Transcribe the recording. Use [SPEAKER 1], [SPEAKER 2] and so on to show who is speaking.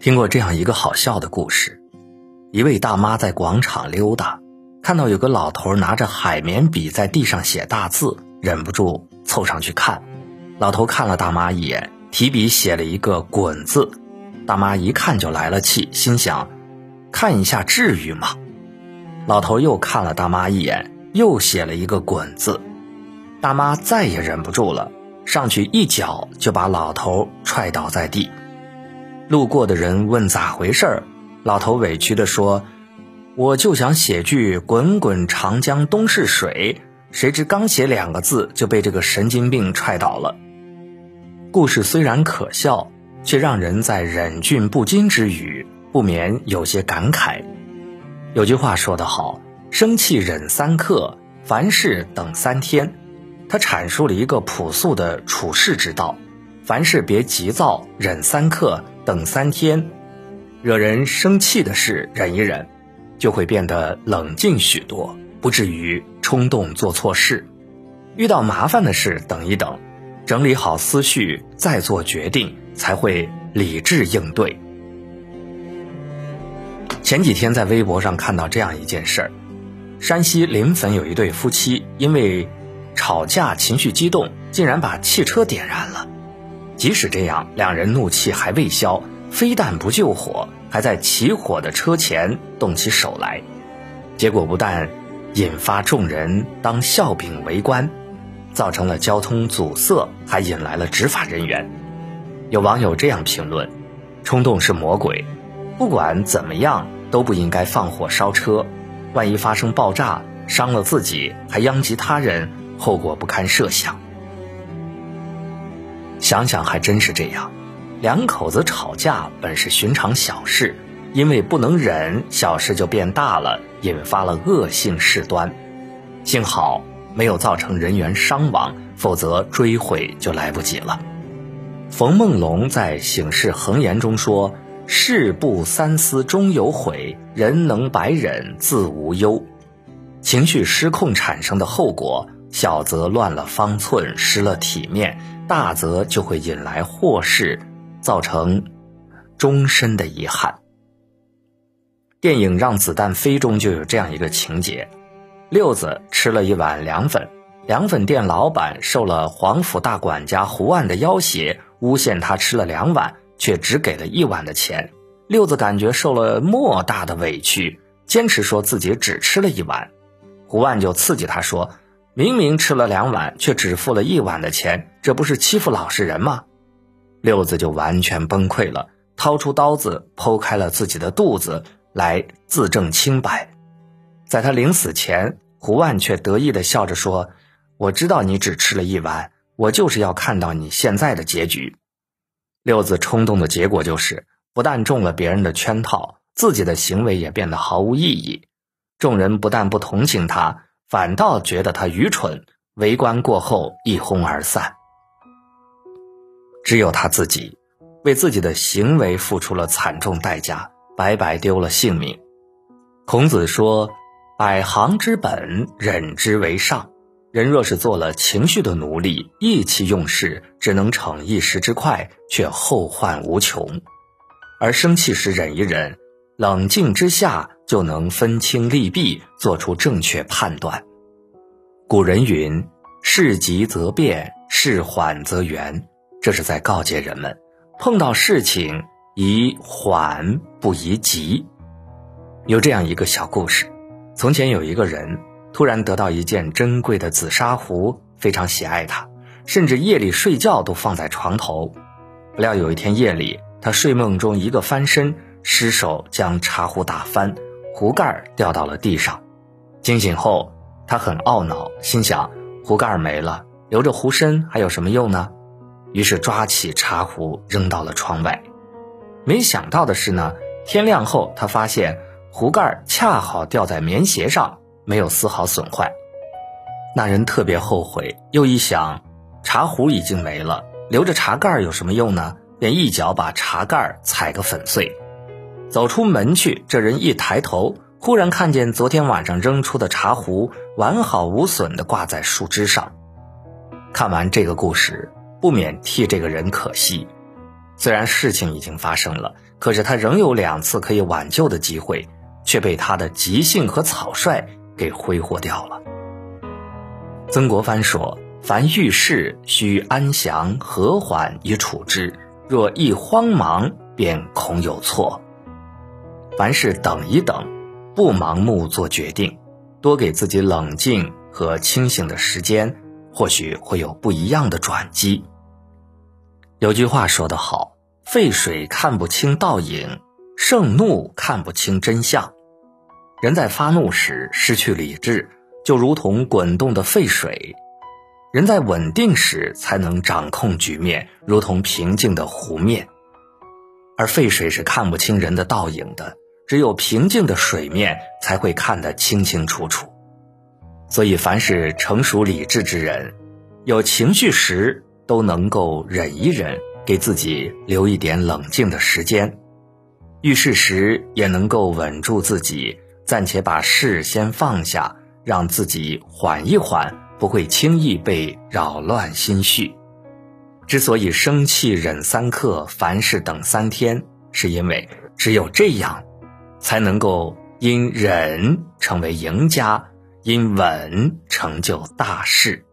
[SPEAKER 1] 听过这样一个好笑的故事：一位大妈在广场溜达，看到有个老头拿着海绵笔在地上写大字，忍不住凑上去看。老头看了大妈一眼，提笔写了一个“滚”字。大妈一看就来了气，心想：看一下至于吗？老头又看了大妈一眼，又写了一个“滚”字。大妈再也忍不住了，上去一脚就把老头踹倒在地。路过的人问咋回事儿，老头委屈地说：“我就想写句‘滚滚长江东逝水’，谁知刚写两个字就被这个神经病踹倒了。”故事虽然可笑，却让人在忍俊不禁之余，不免有些感慨。有句话说得好：“生气忍三刻，凡事等三天。”他阐述了一个朴素的处世之道：凡事别急躁，忍三刻。等三天，惹人生气的事忍一忍，就会变得冷静许多，不至于冲动做错事。遇到麻烦的事，等一等，整理好思绪再做决定，才会理智应对。前几天在微博上看到这样一件事儿：山西临汾有一对夫妻因为吵架情绪激动，竟然把汽车点燃了。即使这样，两人怒气还未消，非但不救火，还在起火的车前动起手来。结果不但引发众人当笑柄围观，造成了交通阻塞，还引来了执法人员。有网友这样评论：“冲动是魔鬼，不管怎么样都不应该放火烧车，万一发生爆炸，伤了自己还殃及他人，后果不堪设想。”想想还真是这样，两口子吵架本是寻常小事，因为不能忍，小事就变大了，引发了恶性事端。幸好没有造成人员伤亡，否则追悔就来不及了。冯梦龙在《醒世恒言》中说：“事不三思终有悔，人能百忍自无忧。”情绪失控产生的后果，小则乱了方寸，失了体面。大则就会引来祸事，造成终身的遗憾。电影《让子弹飞》中就有这样一个情节：六子吃了一碗凉粉，凉粉店老板受了黄府大管家胡万的要挟，诬陷他吃了两碗，却只给了一碗的钱。六子感觉受了莫大的委屈，坚持说自己只吃了一碗。胡万就刺激他说。明明吃了两碗，却只付了一碗的钱，这不是欺负老实人吗？六子就完全崩溃了，掏出刀子剖开了自己的肚子来自证清白。在他临死前，胡万却得意地笑着说：“我知道你只吃了一碗，我就是要看到你现在的结局。”六子冲动的结果就是，不但中了别人的圈套，自己的行为也变得毫无意义。众人不但不同情他。反倒觉得他愚蠢，围观过后一哄而散。只有他自己，为自己的行为付出了惨重代价，白白丢了性命。孔子说：“百行之本，忍之为上。人若是做了情绪的奴隶，意气用事，只能逞一时之快，却后患无穷。而生气时忍一忍。”冷静之下，就能分清利弊，做出正确判断。古人云：“事急则变，事缓则圆。”这是在告诫人们，碰到事情宜缓不宜急。有这样一个小故事：从前有一个人突然得到一件珍贵的紫砂壶，非常喜爱它，甚至夜里睡觉都放在床头。不料有一天夜里，他睡梦中一个翻身。失手将茶壶打翻，壶盖掉到了地上。惊醒后，他很懊恼，心想：壶盖没了，留着壶身还有什么用呢？于是抓起茶壶扔到了窗外。没想到的是呢，天亮后他发现壶盖恰好掉在棉鞋上，没有丝毫损坏。那人特别后悔，又一想，茶壶已经没了，留着茶盖有什么用呢？便一脚把茶盖踩个粉碎。走出门去，这人一抬头，忽然看见昨天晚上扔出的茶壶完好无损地挂在树枝上。看完这个故事，不免替这个人可惜。虽然事情已经发生了，可是他仍有两次可以挽救的机会，却被他的急性和草率给挥霍掉了。曾国藩说：“凡遇事，须安详和缓以处之；若一慌忙，便恐有错。凡事等一等，不盲目做决定，多给自己冷静和清醒的时间，或许会有不一样的转机。”有句话说得好：“沸水看不清倒影，盛怒看不清真相。”人在发怒时失去理智，就如同滚动的沸水；人在稳定时才能掌控局面，如同平静的湖面。而沸水是看不清人的倒影的，只有平静的水面才会看得清清楚楚。所以，凡是成熟理智之人，有情绪时。都能够忍一忍，给自己留一点冷静的时间；遇事时也能够稳住自己，暂且把事先放下，让自己缓一缓，不会轻易被扰乱心绪。之所以生气忍三刻，凡事等三天，是因为只有这样，才能够因忍成为赢家，因稳成就大事。